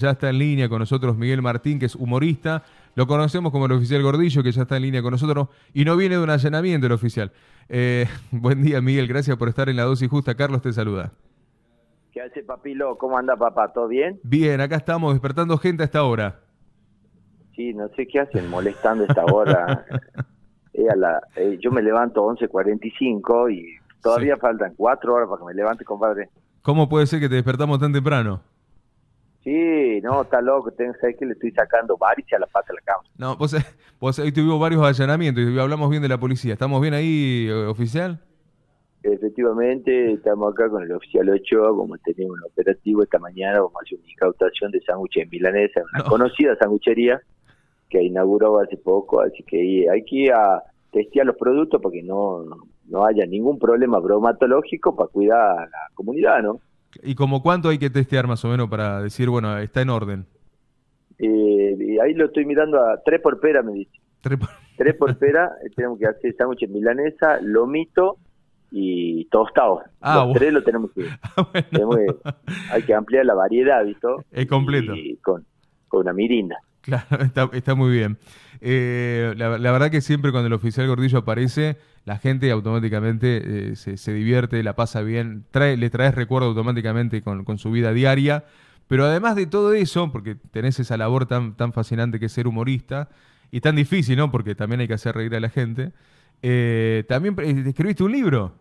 Ya está en línea con nosotros Miguel Martín, que es humorista. Lo conocemos como el oficial Gordillo, que ya está en línea con nosotros y no viene de un allanamiento el oficial. Eh, buen día, Miguel. Gracias por estar en la dosis justa. Carlos te saluda. ¿Qué hace, papilo? ¿Cómo anda, papá? ¿Todo bien? Bien, acá estamos despertando gente a esta hora. Sí, no sé qué hacen molestando esta hora. la, eh, yo me levanto 11.45 y todavía faltan cuatro horas para que me levante, compadre. ¿Cómo puede ser que te despertamos tan temprano? Sí, no, está loco, tengo que le estoy sacando varices a la pata de la cama. No, vos, vos hoy tuvimos varios allanamientos y hablamos bien de la policía. ¿Estamos bien ahí, eh, oficial? Efectivamente, estamos acá con el oficial 8, como tenemos un operativo esta mañana, vamos a hacer una incautación de sándwiches milanesa, una conocida sanguchería que inauguró hace poco, así que hay que ir a testear los productos para que no, no haya ningún problema bromatológico para cuidar a la comunidad, ¿no? ¿Y como cuánto hay que testear más o menos para decir, bueno, está en orden? Eh, ahí lo estoy mirando a tres por pera, me dice. Tres por, tres por pera, eh, tenemos que hacer sándwiches milanesa, lomito y tostados. Ah, Los tres lo tenemos que, ah, Hay que ampliar la variedad, ¿visto? Es completo. Y con, con una mirinda. Claro, está, está muy bien. Eh, la, verdad que siempre cuando el oficial Gordillo aparece, la gente automáticamente eh, se, divierte, la pasa bien, trae, le traes recuerdo automáticamente con, su vida diaria. Pero además de todo eso, porque tenés esa labor tan, tan fascinante que es ser humorista, y tan difícil, ¿no? Porque también hay que hacer reír a la gente, eh, también escribiste un libro.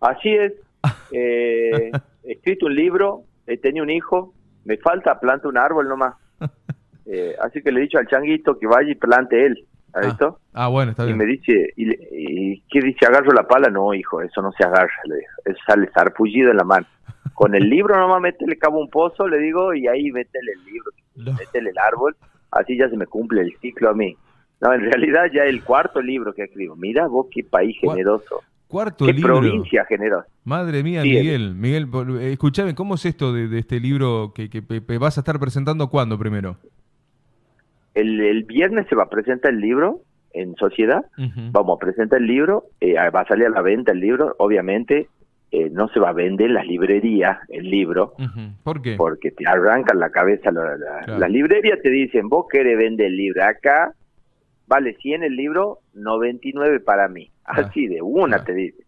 Así es. he escrito un libro, he tenido un hijo, me falta planta un árbol nomás. Eh, así que le he dicho al changuito que vaya y plante él. ¿Has ah. visto? Ah, bueno, está bien. Y me dice, y, ¿qué dice? ¿Agarro la pala? No, hijo, eso no se agarra, le digo. Eso sale sarpullido en la mano. Con el libro nomás métele cabo un pozo, le digo, y ahí métele el libro, métele el árbol, así ya se me cumple el ciclo a mí. No, en realidad ya el cuarto libro que escribo. Mira vos qué país generoso. Cuarto qué libro. provincia generosa. Madre mía, Miguel. Miguel, escúchame, ¿cómo es esto de, este libro que, que, vas a estar presentando cuándo primero? El, viernes se va a presentar el libro en sociedad, vamos a presentar el libro, eh, va a salir a la venta el libro, obviamente eh, no se va a vender en las librerías el libro. ¿Por qué? Porque te arrancan la cabeza. Las librerías te dicen, vos querés vender el libro acá, vale 100 el libro, 99 para mí. Así de una te dice.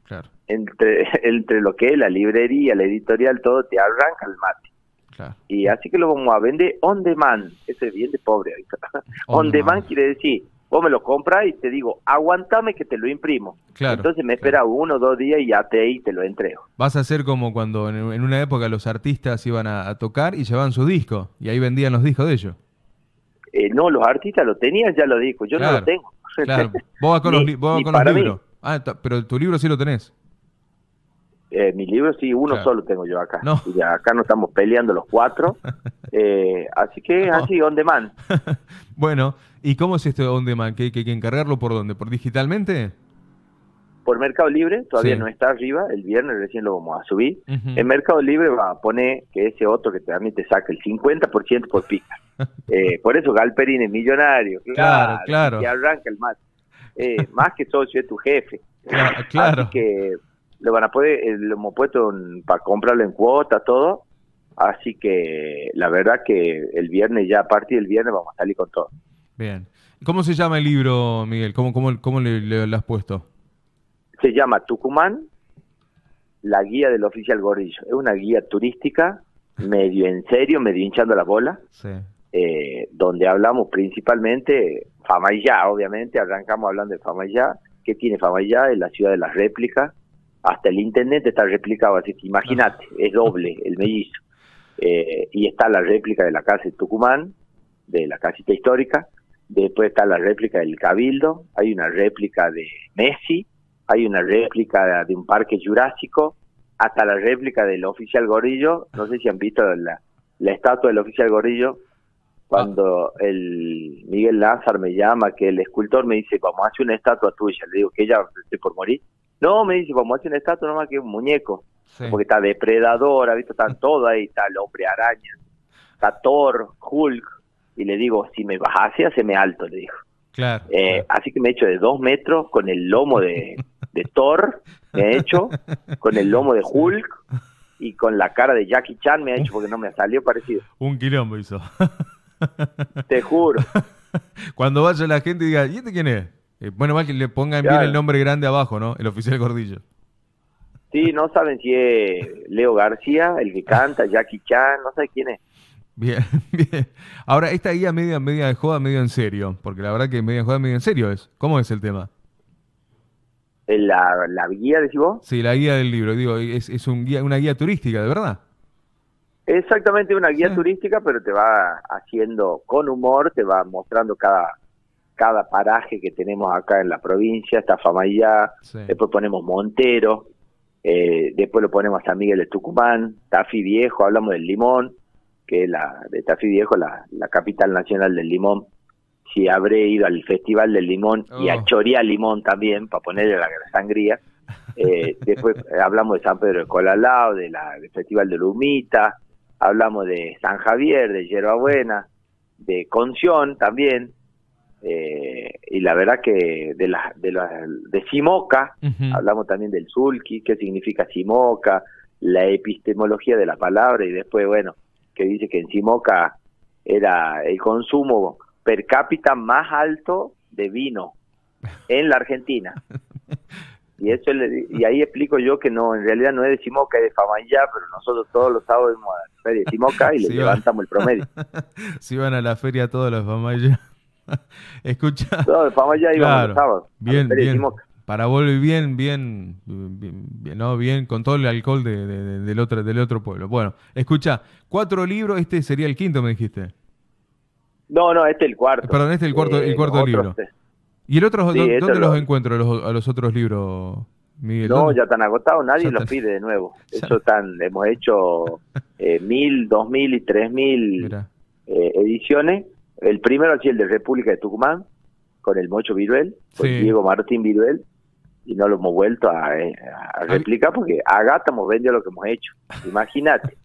Entre, entre lo que es la librería, la editorial, todo te arranca el mate. Y así que lo vamos a vender on demand. Ese es bien de pobre. on, demand. quiere decir, vos me lo compras y te digo, aguantame que te lo imprimo. Entonces me espera uno o dos días y ya te y te lo entrego. Vas a ser como cuando en, una época los artistas iban a, tocar y llevaban su disco y ahí vendían los discos de ellos. Eh, no, los artistas lo tenían ya los discos, yo no lo tengo. Claro. Vos vas con los, vos con los libros. Ah, pero tu libro sí lo tenés. Eh, mi libro sí, uno solo tengo yo acá. Y acá no estamos peleando los cuatro. Eh, así que así, on demand. bueno, ¿y cómo es esto on demand? ¿Que hay que, encargarlo por dónde? ¿Por digitalmente? Por Mercado Libre, todavía no está arriba, el viernes recién lo vamos a subir. En Mercado Libre va a poner que ese otro que también te saca el 50% por pica. eh, por eso Galperín es millonario. Claro, claro. Y arranca el más. Eh, más que socio de tu jefe. Claro. Así que lo van a poder, eh, lo hemos puesto para comprarlo en cuota, todo. Así que la verdad que el viernes, ya a partir del viernes, vamos a salir con todo. Bien. ¿Cómo se llama el libro, Miguel? ¿Cómo, cómo, cómo le, has puesto? Se llama Tucumán, la guía del oficial Gordillo. Es una guía turística, medio en serio, medio hinchando la bola. Eh, donde hablamos principalmente Famayá, obviamente, arrancamos hablando de Famayá. ¿Qué tiene Famayá? Es la ciudad de las réplicas, hasta el intendente está replicado, así que imagínate, es doble el mellizo. Eh, y está la réplica de la casa de Tucumán, de la casita histórica, después está la réplica del Cabildo, hay una réplica de Messi, hay una réplica de, un parque jurásico, hasta la réplica del oficial Gorillo, no sé si han visto la, estatua del oficial Gorillo, cuando el Miguel Lázaro me llama, que el escultor me dice, vamos a hacer una estatua tuya, le digo que ella esté por morir, no, me dice, vamos a hacer una estatua nomás que un muñeco. Porque está depredador, visto, están todo ahí, está el hombre araña, está Thor, Hulk. Y le digo, si me bajase, haceme alto, le dijo. Claro, eh, Así que me he hecho de dos metros con el lomo de, de Thor, me he hecho, con el lomo de Hulk, y con la cara de Jackie Chan me ha hecho porque no me salió parecido. Un quilombo hizo. Te juro. Cuando vaya la gente y diga, ¿y este quién es? Eh, bueno, mal que le pongan bien el nombre grande abajo, ¿no? El oficial Gordillo. Sí, no saben si es Leo García, el que canta, Jackie Chan, no sé quién es. Bien, bien. Ahora, esta guía media, media de joda, medio en serio, porque la verdad que media de joda, medio en serio es. ¿Cómo es el tema? ¿La, la guía, decís vos? Sí, la guía del libro, digo, es, es un guía, una guía turística, ¿de verdad? Exactamente una guía turística, pero te va haciendo con humor, te va mostrando cada, cada paraje que tenemos acá en la provincia, está Famayá, después ponemos Montero, eh, después lo ponemos a San Miguel de Tucumán, Tafi Viejo, hablamos del limón, que es la de Tafí Viejo, la, la capital nacional del limón. Si habré ido al Festival del Limón y a oh. Choría Limón también, para ponerle la sangría. Eh, después eh, hablamos de San Pedro de Colalao, de la, del Festival de Lumita, hablamos de San Javier, de Buena, de Conción también, eh, y la verdad que de la, de, la, de Simoca, hablamos también del Sulki, qué significa Simoca, la epistemología de la palabra, y después, bueno, que dice que en Simoca era el consumo per cápita más alto de vino en la Argentina. Y eso y ahí explico yo que no, en realidad no es de Simoca, es de Famaya, pero nosotros todos los sábados vamos a la feria de Simoca y le levantamos el promedio. Si van a la feria todos los Famaya. Escucha. Los los. Bien, bien. Para volver bien, bien, bien, ¿no? bien, con todo el alcohol de, del, otro, del otro pueblo. Bueno, escucha, cuatro libros, este sería el quinto, me dijiste. No, no, este es el cuarto. Perdón, este es el cuarto, el eh, cuarto libro. ¿Y el otro, dónde, los encuentro a los, otros libros, Miguel? No, ya están agotados, nadie los pide de nuevo. Eso tan, hemos hecho eh, mil, dos mil y tres mil eh, ediciones. El primero así el de República de Tucumán, con el Mocho Viruel, con Diego Martín Viruel, y no lo hemos vuelto a, eh, replicar porque a Gata hemos vendido lo que hemos hecho. Imagínate.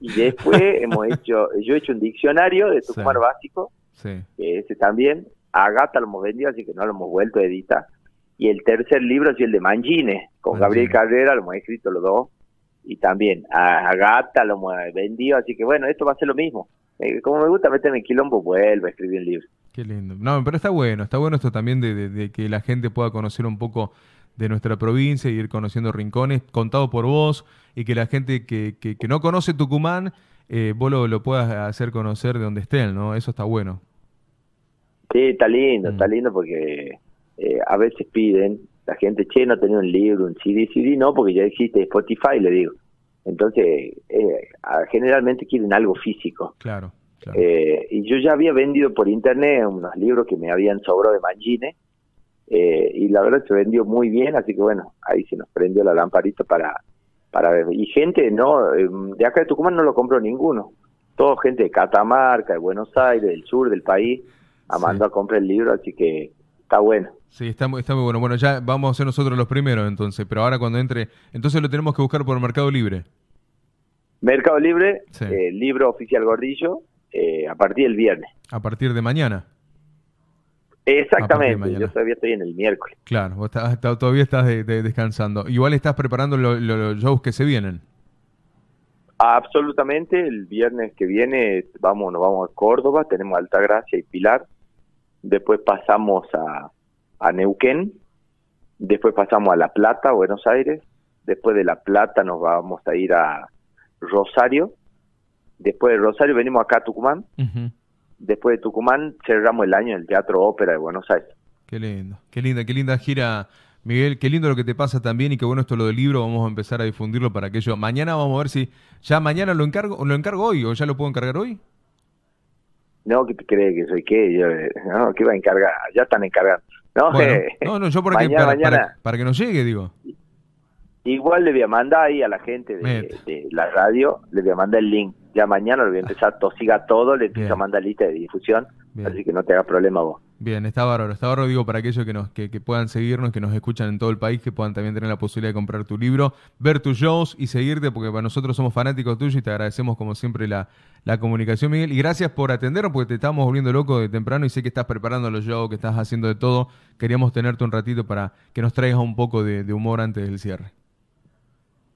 Y después hemos hecho, yo he hecho un diccionario de Tucumán básico, que ese también, a Gata lo hemos vendido, así que no lo hemos vuelto a editar. Y el tercer libro es el de Mangine, con Gabriel Carrera, lo hemos escrito los dos, y también a, Gata lo hemos vendido, así que bueno, esto va a ser lo mismo. Eh, como me gusta meterme en quilombo, vuelvo a escribir un libro. Qué lindo. No, pero está bueno, está bueno esto también de, que la gente pueda conocer un poco de nuestra provincia y ir conociendo rincones contado por vos y que la gente que, que, no conoce Tucumán, eh, vos lo, puedas hacer conocer de donde estén, ¿no? Eso está bueno. Sí, está lindo, está mm. lindo porque eh, a veces piden, la gente, che, no tenía un libro, un CD, CD, no, porque ya existe Spotify, le digo. Entonces, eh, generalmente quieren algo físico. Claro. Eh, y yo ya había vendido por internet unos libros que me habían sobrado de Mangine, eh, y la verdad se vendió muy bien, así que bueno, ahí se nos prendió la lamparita para, para ver. Y gente, no, em, de acá de Tucumán no lo compró ninguno. Todo gente de Catamarca, de Buenos Aires, del sur del país, amando a comprar el libro, así que está bueno. Sí, está muy, está muy bueno. Bueno, ya vamos a ser nosotros los primeros entonces, pero ahora cuando entre, entonces lo tenemos que buscar por Mercado Libre. Mercado Libre, eh, libro oficial Gordillo, eh, a partir del viernes. A partir de mañana. Exactamente, yo todavía estoy en el miércoles. Claro, vos todavía estás descansando. Igual estás preparando los shows que se vienen. Absolutamente, el viernes que viene vamos, nos vamos a Córdoba, tenemos Altagracia y Pilar después pasamos a, a Neuquén, después pasamos a La Plata, Buenos Aires, después de La Plata nos vamos a ir a Rosario, después de Rosario venimos acá a Tucumán, después de Tucumán cerramos el año en el Teatro Ópera de Buenos Aires. Qué lindo, qué linda, qué linda gira. Miguel, qué lindo lo que te pasa también y qué bueno esto lo del libro, vamos a empezar a difundirlo para que yo, mañana vamos a ver si, ya mañana lo encargo, lo encargo hoy o ya lo puedo encargar hoy. No, ¿qué te cree que soy qué? Yo, no, ¿qué va a encargar? Ya están encargando. No, no, no, yo por mañana, para, mañana, para, que nos llegue, digo. Igual le voy a mandar ahí a la gente de, la radio, le voy a mandar el link. Ya mañana lo voy a empezar, tosiga todo, le empiezo a mandar lista de difusión, así que no te hagas problema vos. Bien, está bárbaro, está bárbaro, digo, para aquellos que, nos, que, puedan seguirnos, que nos escuchan en todo el país, que puedan también tener la posibilidad de comprar tu libro, ver tus shows y seguirte, porque para nosotros somos fanáticos tuyos y te agradecemos como siempre la, la comunicación, Miguel. Y gracias por atendernos, porque te estamos volviendo loco de temprano y sé que estás preparando los shows, que estás haciendo de todo. Queríamos tenerte un ratito para que nos traigas un poco de humor antes del cierre.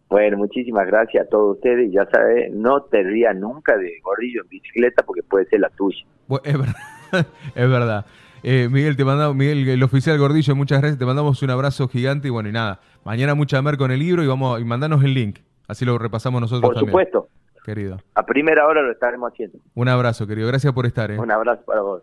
Bueno, muchísimas gracias a todos ustedes. Ya sabes, no te rías nunca de gordillo en bicicleta porque puede ser la tuya. es verdad. es verdad. Eh, Miguel, te mandamos, Miguel, el oficial Gordillo, muchas gracias. Te mandamos un abrazo gigante y bueno, y nada. Mañana mucha mer con el libro y vamos y mandanos el link. Así lo repasamos nosotros Por supuesto. Querido. A primera hora lo estaremos haciendo. Un abrazo, querido. Gracias por estar. ¿eh? Un abrazo para vos.